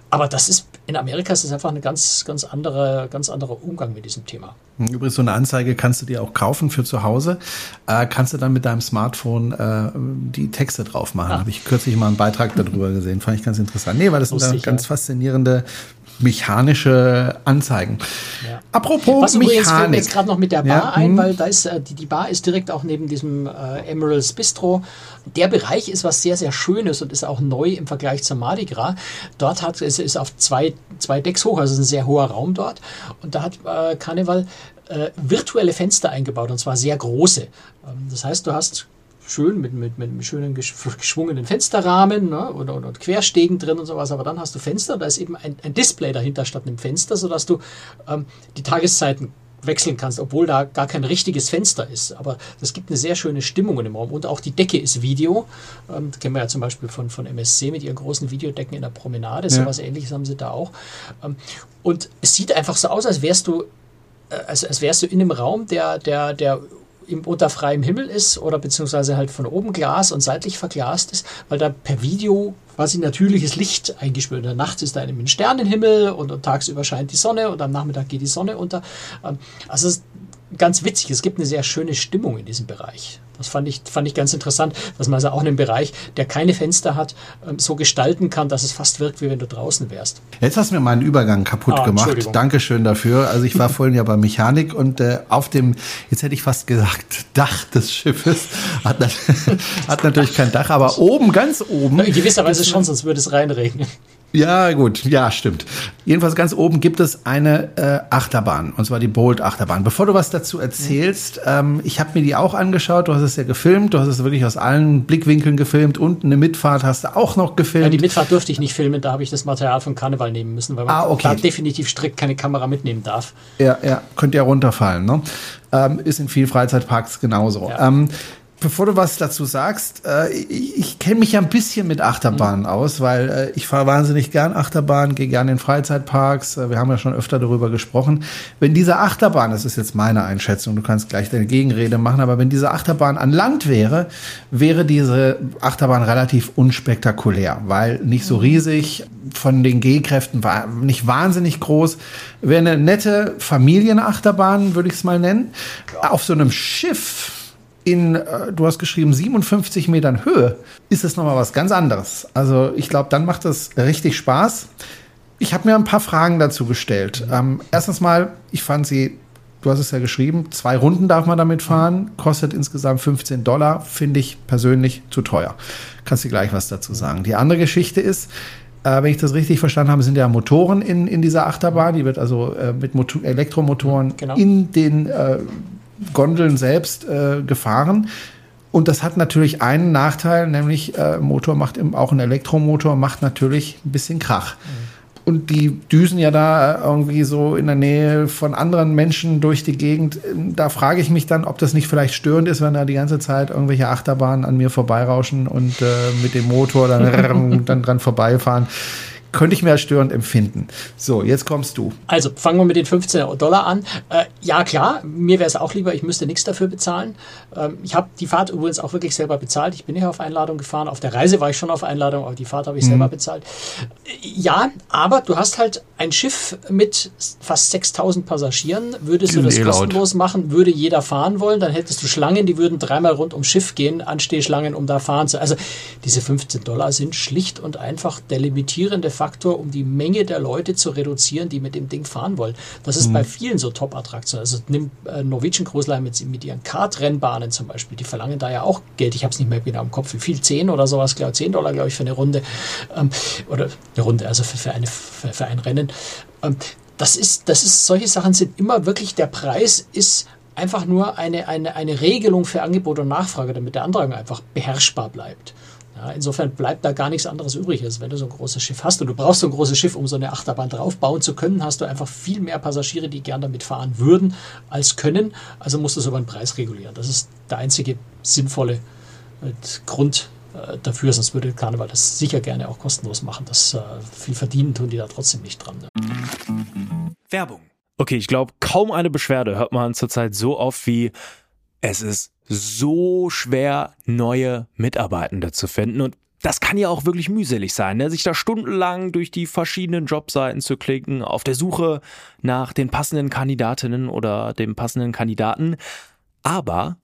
Aber das ist, in Amerika ist es einfach ein ganz, ganz, andere, ganz anderer Umgang mit diesem Thema. Übrigens, so eine Anzeige kannst du dir auch kaufen für zu Hause. Äh, kannst du dann mit deinem Smartphone äh, die Texte drauf machen. Ah. Habe ich kürzlich mal einen Beitrag darüber gesehen. Fand ich ganz interessant. Nee, weil das Lustig, sind ganz ja. faszinierende mechanische Anzeigen. Ja. Apropos Was Mechanik. Übrigens fällt mir jetzt gerade noch mit der Bar ja, ein, hm. weil da ist, äh, die, die Bar ist direkt auch neben diesem äh, Emeralds Bistro. Der Bereich ist was sehr, sehr Schönes und ist auch neu im Vergleich zur Mardi Gras. Dort hat es ist auf zwei, zwei Decks hoch, also ist ein sehr hoher Raum dort. Und da hat äh, Karneval äh, virtuelle Fenster eingebaut und zwar sehr große. Ähm, das heißt, du hast schön mit, mit, mit schönen geschwungenen Fensterrahmen ne, oder, oder Querstegen drin und sowas, aber dann hast du Fenster, da ist eben ein, ein Display dahinter statt einem Fenster, sodass du ähm, die Tageszeiten wechseln kannst, obwohl da gar kein richtiges Fenster ist. Aber das gibt eine sehr schöne Stimmung in dem Raum. Und auch die Decke ist Video. Ähm, das kennen wir ja zum Beispiel von, von MSC mit ihren großen Videodecken in der Promenade. Ja. So was ähnliches haben sie da auch. Ähm, und es sieht einfach so aus, als wärst du, äh, als, als wärst du in einem Raum, der, der, der im, unter freiem Himmel ist oder beziehungsweise halt von oben Glas und seitlich verglast ist, weil da per Video quasi natürliches Licht eingespült wird. Nachts ist da ein Sternenhimmel und, und tagsüber scheint die Sonne und am Nachmittag geht die Sonne unter. Ähm, also es ist ganz witzig. Es gibt eine sehr schöne Stimmung in diesem Bereich. Das fand ich, fand ich ganz interessant, dass man also auch einen Bereich, der keine Fenster hat, ähm, so gestalten kann, dass es fast wirkt, wie wenn du draußen wärst. Jetzt hast du mir meinen Übergang kaputt ah, gemacht. Dankeschön dafür. Also ich war vorhin ja bei Mechanik und äh, auf dem, jetzt hätte ich fast gesagt, Dach des Schiffes, hat, hat natürlich kein Dach, aber oben, ganz oben. In gewisser Weise schon, sonst würde es reinregnen. Ja, gut, ja, stimmt. Jedenfalls ganz oben gibt es eine äh, Achterbahn, und zwar die Bolt-Achterbahn. Bevor du was dazu erzählst, ähm, ich habe mir die auch angeschaut, du hast es ja gefilmt, du hast es wirklich aus allen Blickwinkeln gefilmt und eine Mitfahrt hast du auch noch gefilmt. Ja, die Mitfahrt durfte ich nicht filmen, da habe ich das Material von Karneval nehmen müssen, weil man ah, okay. definitiv strikt keine Kamera mitnehmen darf. Ja, ja, könnte ja runterfallen, ne? Ähm, ist in vielen Freizeitparks genauso. Ja. Ähm, bevor du was dazu sagst, äh, ich, ich kenne mich ja ein bisschen mit Achterbahnen mhm. aus, weil äh, ich fahre wahnsinnig gern Achterbahn, gehe gern in Freizeitparks. Äh, wir haben ja schon öfter darüber gesprochen. Wenn diese Achterbahn, das ist jetzt meine Einschätzung, du kannst gleich deine Gegenrede machen, aber wenn diese Achterbahn an Land wäre, wäre diese Achterbahn relativ unspektakulär, weil nicht so mhm. riesig, von den G-Kräften war nicht wahnsinnig groß. Wäre eine nette Familienachterbahn, würde ich es mal nennen. Auf so einem Schiff in, äh, du hast geschrieben, 57 Metern Höhe, ist es nochmal was ganz anderes. Also ich glaube, dann macht es richtig Spaß. Ich habe mir ein paar Fragen dazu gestellt. Ähm, erstens mal, ich fand sie, du hast es ja geschrieben, zwei Runden darf man damit fahren, kostet insgesamt 15 Dollar, finde ich persönlich zu teuer. Kannst du gleich was dazu sagen. Die andere Geschichte ist, äh, wenn ich das richtig verstanden habe, sind ja Motoren in, in dieser Achterbahn. Die wird also äh, mit Motor Elektromotoren genau. in den äh, Gondeln selbst äh, gefahren. Und das hat natürlich einen Nachteil, nämlich äh, Motor macht im, auch ein Elektromotor macht natürlich ein bisschen Krach. Mhm. und die düsen ja da irgendwie so in der Nähe von anderen Menschen durch die Gegend. Da frage ich mich dann, ob das nicht vielleicht störend ist, wenn da die ganze Zeit irgendwelche Achterbahnen an mir vorbeirauschen und äh, mit dem Motor dann, dann dran vorbeifahren könnte ich mir als störend empfinden. So, jetzt kommst du. Also fangen wir mit den 15 Dollar an. Äh, ja, klar, mir wäre es auch lieber, ich müsste nichts dafür bezahlen. Ähm, ich habe die Fahrt übrigens auch wirklich selber bezahlt. Ich bin nicht auf Einladung gefahren. Auf der Reise war ich schon auf Einladung, aber die Fahrt habe ich mhm. selber bezahlt. Äh, ja, aber du hast halt ein Schiff mit fast 6000 Passagieren. Würdest du das eh kostenlos machen, würde jeder fahren wollen, dann hättest du Schlangen, die würden dreimal rund ums Schiff gehen, Anstehschlangen, um da fahren zu. Also diese 15 Dollar sind schlicht und einfach der limitierende Faktor Faktor, um die Menge der Leute zu reduzieren, die mit dem Ding fahren wollen. Das ist mhm. bei vielen so Top-Attraktionen. Also nimm äh, Norwegian Cruise Line mit, mit ihren Kart-Rennbahnen zum Beispiel, die verlangen da ja auch Geld. Ich habe es nicht mehr genau im Kopf, wie viel, 10 oder sowas, glaube 10 Dollar, glaube ich, für eine Runde. Ähm, oder eine Runde, also für, für, eine, für, für ein Rennen. Ähm, das ist, das ist, solche Sachen sind immer wirklich, der Preis ist einfach nur eine, eine, eine Regelung für Angebot und Nachfrage, damit der Antrag einfach beherrschbar bleibt. Ja, insofern bleibt da gar nichts anderes übrig, als wenn du so ein großes Schiff hast. Und du brauchst so ein großes Schiff, um so eine Achterbahn draufbauen zu können, hast du einfach viel mehr Passagiere, die gern damit fahren würden, als können. Also musst du es über den Preis regulieren. Das ist der einzige sinnvolle äh, Grund äh, dafür, sonst würde Karneval das sicher gerne auch kostenlos machen. Das äh, viel verdienen tun die da trotzdem nicht dran. Ne? Werbung. Okay, ich glaube, kaum eine Beschwerde hört man zurzeit so oft wie es ist so schwer, neue Mitarbeitende zu finden. Und das kann ja auch wirklich mühselig sein, ne? sich da stundenlang durch die verschiedenen Jobseiten zu klicken, auf der Suche nach den passenden Kandidatinnen oder dem passenden Kandidaten. Aber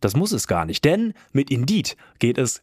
das muss es gar nicht, denn mit Indeed geht es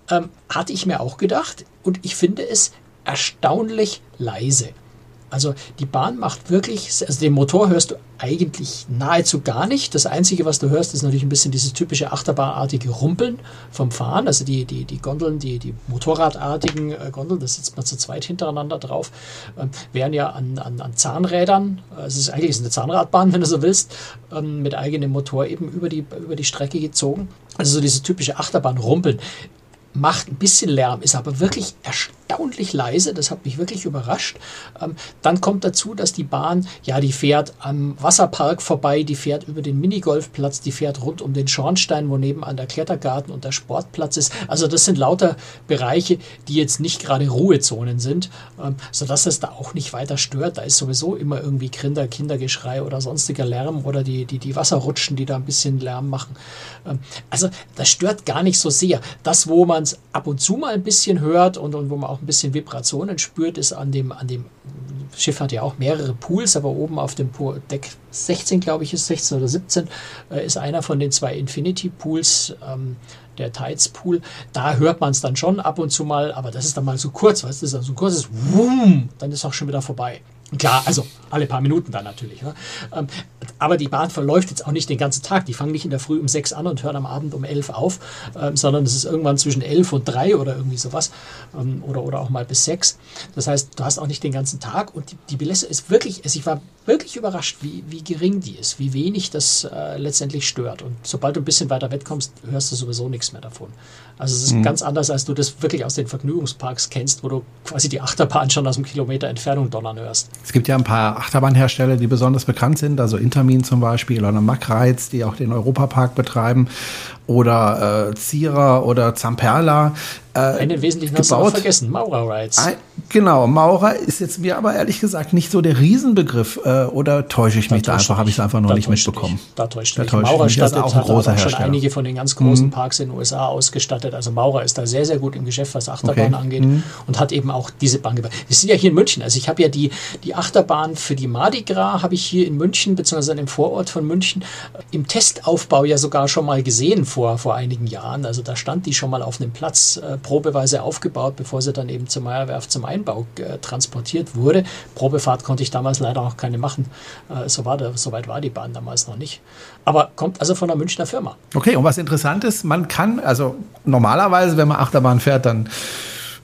ähm, hatte ich mir auch gedacht und ich finde es erstaunlich leise. Also die Bahn macht wirklich, also den Motor hörst du eigentlich nahezu gar nicht. Das Einzige, was du hörst, ist natürlich ein bisschen dieses typische achterbahnartige Rumpeln vom Fahren. Also die, die, die Gondeln, die, die motorradartigen äh, Gondeln, da sitzt man zu zweit hintereinander drauf, äh, wären ja an, an, an Zahnrädern, äh, es ist eigentlich eine Zahnradbahn, wenn du so willst, ähm, mit eigenem Motor eben über die, über die Strecke gezogen. Also so dieses typische Achterbahnrumpeln macht ein bisschen Lärm, ist aber wirklich erstaunlich leise. Das hat mich wirklich überrascht. Ähm, dann kommt dazu, dass die Bahn, ja, die fährt am Wasserpark vorbei, die fährt über den Minigolfplatz, die fährt rund um den Schornstein, wo nebenan der Klettergarten und der Sportplatz ist. Also das sind lauter Bereiche, die jetzt nicht gerade Ruhezonen sind, ähm, sodass es da auch nicht weiter stört. Da ist sowieso immer irgendwie Kinder, Kindergeschrei oder sonstiger Lärm oder die, die, die Wasserrutschen, die da ein bisschen Lärm machen. Ähm, also das stört gar nicht so sehr. Das, wo man es ab und zu mal ein bisschen hört und, und wo man auch ein bisschen Vibrationen spürt, ist an dem, an dem Schiff hat ja auch mehrere Pools, aber oben auf dem Deck 16, glaube ich, ist 16 oder 17, äh, ist einer von den zwei Infinity Pools, ähm, der Tides Pool. Da hört man es dann schon ab und zu mal, aber das ist dann mal so kurz, weißt du, das ist so ein kurzes Wum, dann ist auch schon wieder vorbei. Klar, also alle paar Minuten dann natürlich. Ne? Ähm, aber die Bahn verläuft jetzt auch nicht den ganzen Tag. Die fangen nicht in der Früh um sechs an und hören am Abend um elf auf, ähm, sondern es ist irgendwann zwischen elf und drei oder irgendwie sowas. Ähm, oder, oder auch mal bis sechs. Das heißt, du hast auch nicht den ganzen Tag und die, die Belässe ist wirklich, ich war wirklich überrascht, wie, wie gering die ist, wie wenig das äh, letztendlich stört. Und sobald du ein bisschen weiter wegkommst, hörst du sowieso nichts mehr davon. Also es ist mhm. ganz anders, als du das wirklich aus den Vergnügungsparks kennst, wo du quasi die Achterbahn schon aus einem Kilometer Entfernung donnern hörst. Es gibt ja ein paar Achterbahnhersteller, die besonders bekannt sind, also Intermin zum Beispiel oder Mackreiz, die auch den Europapark betreiben oder äh, Zierer oder Zamperla. Äh, Einen wesentlichen hast gebaut. du vergessen, Maurer Rides. Ein, genau, Maurer ist jetzt mir aber ehrlich gesagt nicht so der Riesenbegriff. Äh, oder täusche ich mich da, da einfach, habe ich es einfach noch nicht mitbekommen. Dich. Da täuscht da mich. Maurer stattet auch ein großer hat auch schon einige von den ganz großen mhm. Parks in den USA ausgestattet. Also Maurer ist da sehr, sehr gut im Geschäft, was Achterbahn okay. angeht mhm. und hat eben auch diese Bahn gebaut. Wir sind ja hier in München. Also ich habe ja die, die Achterbahn für die Mardi Gras habe ich hier in München, beziehungsweise im Vorort von München, im Testaufbau ja sogar schon mal gesehen vor, vor einigen Jahren. Also da stand die schon mal auf einem Platz äh, probeweise aufgebaut, bevor sie dann eben zur Meierwerft zum Einbau äh, transportiert wurde. Probefahrt konnte ich damals leider auch keine machen. Äh, so, war der, so weit war die Bahn damals noch nicht. Aber kommt also von einer Münchner Firma. Okay, und was interessant ist, man kann, also normalerweise, wenn man Achterbahn fährt, dann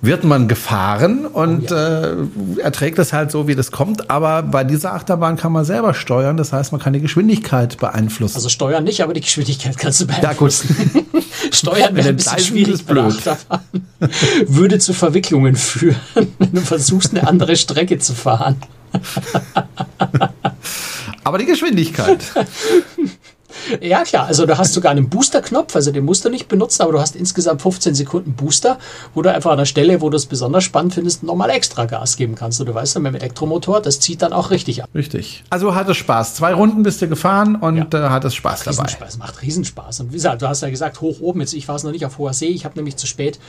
wird man gefahren und oh ja. äh, erträgt es halt so, wie das kommt. Aber bei dieser Achterbahn kann man selber steuern. Das heißt, man kann die Geschwindigkeit beeinflussen. Also steuern nicht, aber die Geschwindigkeit kannst du beeinflussen. Ja, gut. steuern wäre ein bisschen schwierig bei Achterbahn. Würde zu Verwicklungen führen, wenn du versuchst, eine andere Strecke zu fahren. aber die Geschwindigkeit. Ja, klar. Also du hast sogar einen Booster-Knopf, also den musst du nicht benutzen, aber du hast insgesamt 15 Sekunden Booster, wo du einfach an der Stelle, wo du es besonders spannend findest, nochmal extra Gas geben kannst. Und du weißt dann, mit dem Elektromotor, das zieht dann auch richtig ab. Richtig. Also hat es Spaß. Zwei Runden bist du gefahren und ja. äh, hat es Spaß macht dabei. Riesenspaß, macht Riesenspaß. Und wie gesagt, du hast ja gesagt, hoch oben. Jetzt, ich war es noch nicht auf hoher See. Ich habe nämlich zu spät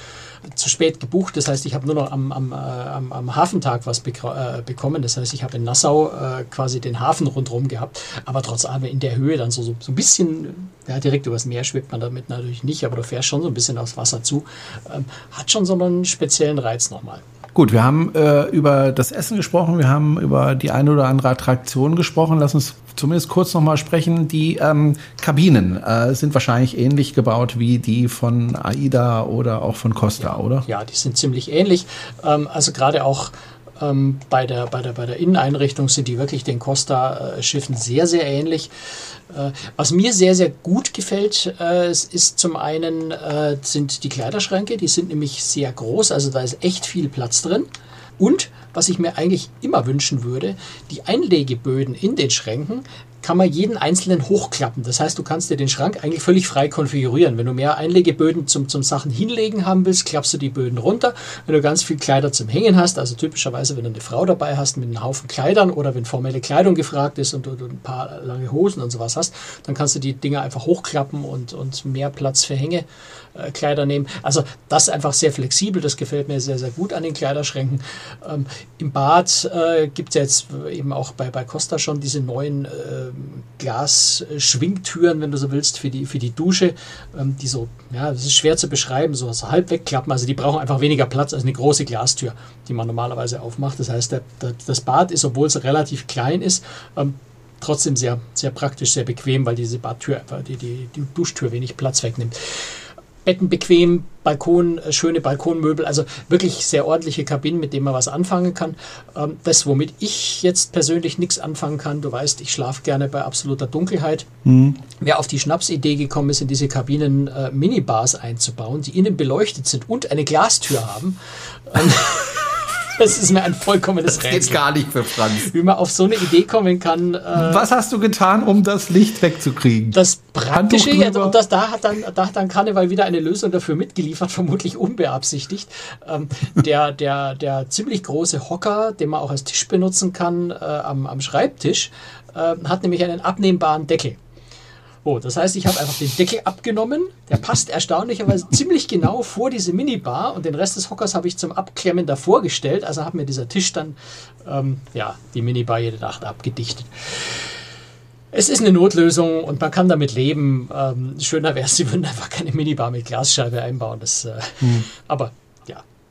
zu spät gebucht. Das heißt, ich habe nur noch am, am, äh, am, am Hafentag was äh, bekommen. Das heißt, ich habe in Nassau äh, quasi den Hafen rundherum gehabt, aber trotz allem in der Höhe dann so, so, so ein bisschen, ja, direkt übers Meer schwebt man damit natürlich nicht, aber du fährst schon so ein bisschen aufs Wasser zu. Ähm, hat schon so einen speziellen Reiz nochmal. Gut, wir haben äh, über das Essen gesprochen, wir haben über die eine oder andere Attraktion gesprochen. Lass uns zumindest kurz nochmal sprechen. Die ähm, Kabinen äh, sind wahrscheinlich ähnlich gebaut wie die von AIDA oder auch von Costa, ja, oder? Ja, die sind ziemlich ähnlich. Ähm, also gerade auch ähm, bei, der, bei, der, bei der Inneneinrichtung sind die wirklich den Costa-Schiffen sehr, sehr ähnlich. Äh, was mir sehr, sehr gut gefällt, äh, ist zum einen äh, sind die Kleiderschränke, die sind nämlich sehr groß, also da ist echt viel Platz drin. Und was ich mir eigentlich immer wünschen würde, die Einlegeböden in den Schränken kann man jeden einzelnen hochklappen. Das heißt, du kannst dir den Schrank eigentlich völlig frei konfigurieren. Wenn du mehr Einlegeböden zum, zum Sachen hinlegen haben willst, klappst du die Böden runter. Wenn du ganz viel Kleider zum Hängen hast, also typischerweise, wenn du eine Frau dabei hast mit einem Haufen Kleidern oder wenn formelle Kleidung gefragt ist und du, ein paar lange Hosen und sowas hast, dann kannst du die Dinger einfach hochklappen und, und mehr Platz für Hängekleider nehmen. Also das ist einfach sehr flexibel. Das gefällt mir sehr, sehr gut an den Kleiderschränken. Ähm, Im Bad äh, gibt es jetzt eben auch bei, bei Costa schon diese neuen äh, Glas-Schwingtüren, wenn du so willst, für die, für die Dusche, ähm, die so, ja, das ist schwer zu beschreiben, so, so halb wegklappen. Also die brauchen einfach weniger Platz als eine große Glastür, die man normalerweise aufmacht. Das heißt, der, der, das Bad ist, obwohl es relativ klein ist, ähm, trotzdem sehr, sehr praktisch, sehr bequem, weil diese Badtür, die, die, die Duschtür wenig Platz wegnimmt. Betten bequem, Balkon, äh, schöne Balkonmöbel, also wirklich sehr ordentliche Kabinen, mit denen man was anfangen kann. Ähm, das, womit ich jetzt persönlich nichts anfangen kann, du weißt, ich schlafe gerne bei absoluter Dunkelheit. Mhm. Wer auf die Schnapsidee gekommen ist, in diese Kabinen äh, Minibars einzubauen, die innen beleuchtet sind und eine Glastür haben, ähm, Das ist mir ein vollkommenes das Rätsel. Das geht gar nicht für Franz. Wie man auf so eine Idee kommen kann. Äh, Was hast du getan, um das Licht wegzukriegen? Das Praktische, jetzt, und das, da, hat dann, da hat dann Karneval wieder eine Lösung dafür mitgeliefert, vermutlich unbeabsichtigt. Ähm, der, der, der ziemlich große Hocker, den man auch als Tisch benutzen kann, äh, am, am Schreibtisch, äh, hat nämlich einen abnehmbaren Deckel. Oh, das heißt, ich habe einfach den Deckel abgenommen. Der passt erstaunlicherweise ziemlich genau vor diese Minibar und den Rest des Hockers habe ich zum Abklemmen davor gestellt. Also hat mir dieser Tisch dann ähm, ja, die Minibar jede Nacht abgedichtet. Es ist eine Notlösung und man kann damit leben. Ähm, schöner wäre es, sie würden einfach keine Minibar mit Glasscheibe einbauen. Das, äh, hm. Aber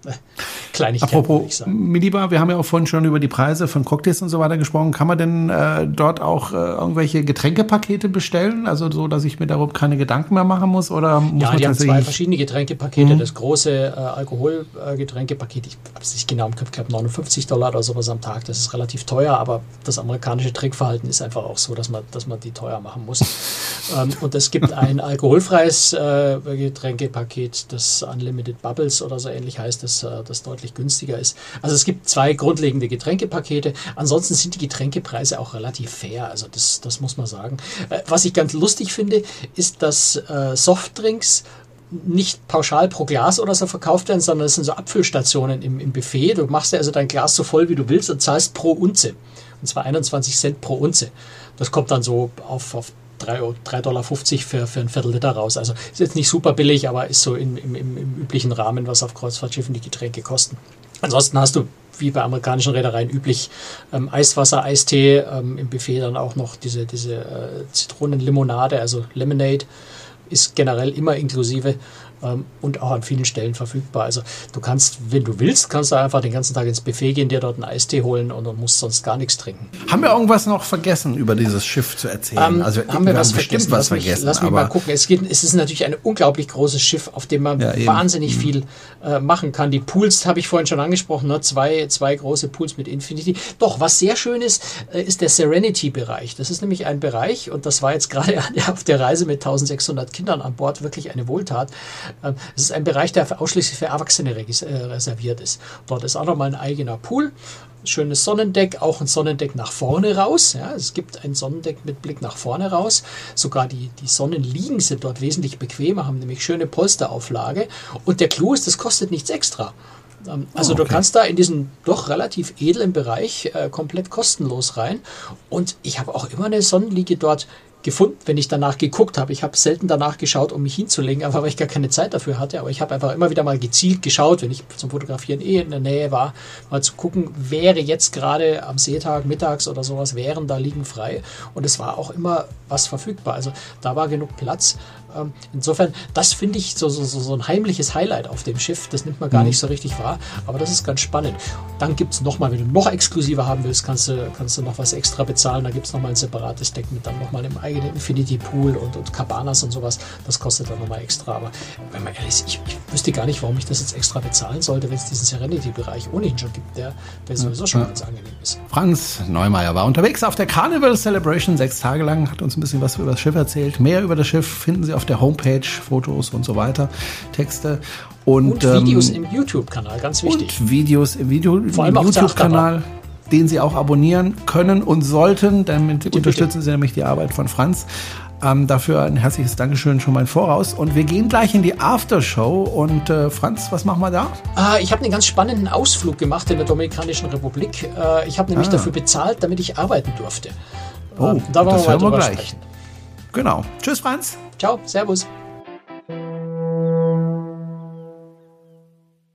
Kleinigkeit. Apropos Minibar, wir haben ja auch vorhin schon über die Preise von Cocktails und so weiter gesprochen. Kann man denn äh, dort auch äh, irgendwelche Getränkepakete bestellen? Also so, dass ich mir darüber keine Gedanken mehr machen muss? Oder muss ja, die haben zwei verschiedene Getränkepakete. Mhm. Das große äh, Alkoholgetränkepaket, ich habe es nicht genau im Kopf, glaube 59 Dollar oder sowas am Tag. Das ist relativ teuer, aber das amerikanische Trinkverhalten ist einfach auch so, dass man, dass man die teuer machen muss. ähm, und es gibt ein alkoholfreies äh, Getränkepaket, das Unlimited Bubbles oder so ähnlich heißt, das, äh, das deutlich günstiger ist. Also es gibt zwei grundlegende Getränkepakete. Ansonsten sind die Getränkepreise auch relativ fair. Also das, das muss man sagen. Äh, was ich ganz lustig finde, ist, dass äh, Softdrinks nicht pauschal pro Glas oder so verkauft werden, sondern es sind so Abfüllstationen im, im Buffet. Du machst dir also dein Glas so voll, wie du willst und zahlst pro Unze. Und zwar 21 Cent pro Unze. Das kommt dann so auf, auf 3,50 Dollar für, für ein Viertel Liter raus. Also ist jetzt nicht super billig, aber ist so im, im, im üblichen Rahmen, was auf Kreuzfahrtschiffen die Getränke kosten. Ansonsten hast du wie bei amerikanischen Reedereien üblich, ähm, Eiswasser, Eistee, ähm, im Buffet dann auch noch diese, diese äh, Zitronenlimonade, also Lemonade, ist generell immer inklusive ähm, und auch an vielen Stellen verfügbar. Also du kannst, wenn du willst, kannst du einfach den ganzen Tag ins Buffet gehen, dir dort einen Eistee holen und dann musst sonst gar nichts trinken. Haben wir irgendwas noch vergessen über dieses Schiff zu erzählen? Ähm, also haben wir, was bestimmt was lass vergessen. Mich, lass mich mal gucken. Es, geht, es ist natürlich ein unglaublich großes Schiff, auf dem man ja, wahnsinnig mhm. viel äh, machen kann. Die Pools habe ich vorhin schon angesprochen, ne? zwei, zwei große Pools mit Infinity. Doch, was sehr schön ist, äh, ist der Serenity-Bereich. Das ist nämlich ein Bereich, und das war jetzt gerade auf der Reise mit 1600 Kindern an Bord wirklich eine Wohltat. Ähm, es ist ein Bereich, der ausschließlich für Erwachsene äh, reserviert ist. Dort ist auch nochmal ein eigener Pool schönes Sonnendeck, auch ein Sonnendeck nach vorne raus. Ja, es gibt ein Sonnendeck mit Blick nach vorne raus. Sogar die, die Sonnenliegen sind dort wesentlich bequemer, haben nämlich schöne Polsterauflage. Und der Clou ist, das kostet nichts extra. Ähm, also oh, okay. du kannst da in diesen doch relativ edlen Bereich äh, komplett kostenlos rein. Und ich habe auch immer eine Sonnenliege dort gefunden, wenn ich danach geguckt habe. Ich habe selten danach geschaut, um mich hinzulegen, einfach weil ich gar keine Zeit dafür hatte. Aber ich habe einfach immer wieder mal gezielt geschaut, wenn ich zum Fotografieren eh in der Nähe war, mal zu gucken, wäre jetzt gerade am Seetag, mittags oder sowas, wären da liegen frei. Und es war auch immer was verfügbar. Also da war genug Platz. Ähm, insofern, das finde ich so, so, so ein heimliches Highlight auf dem Schiff. Das nimmt man gar mhm. nicht so richtig wahr, aber das ist ganz spannend. Dann gibt es nochmal, wenn du noch exklusiver haben willst, kannst du, kannst du noch was extra bezahlen. Da gibt es nochmal ein separates Deck mit dann nochmal einem eigenen Infinity Pool und, und Cabanas und sowas. Das kostet dann nochmal extra. Aber wenn man ehrlich ist, ich, ich wüsste gar nicht, warum ich das jetzt extra bezahlen sollte, wenn es diesen Serenity-Bereich ohnehin schon gibt, der, der sowieso schon ja. ganz angenehm ist. Franz Neumeier war unterwegs auf der Carnival Celebration sechs Tage lang, hat uns ein bisschen was über das Schiff erzählt. Mehr über das Schiff finden Sie auf der Homepage, Fotos und so weiter, Texte. Und, und Videos ähm, im YouTube-Kanal, ganz wichtig. Und Videos im, Video, im YouTube-Kanal den Sie auch abonnieren können und sollten. Damit bitte, unterstützen bitte. Sie nämlich die Arbeit von Franz. Ähm, dafür ein herzliches Dankeschön schon mal im Voraus. Und wir gehen gleich in die Aftershow. Und äh, Franz, was machen wir da? Ah, ich habe einen ganz spannenden Ausflug gemacht in der Dominikanischen Republik. Äh, ich habe nämlich ah. dafür bezahlt, damit ich arbeiten durfte. Oh, äh, da das hören wir gleich. Sprechen. Genau. Tschüss, Franz. Ciao, Servus.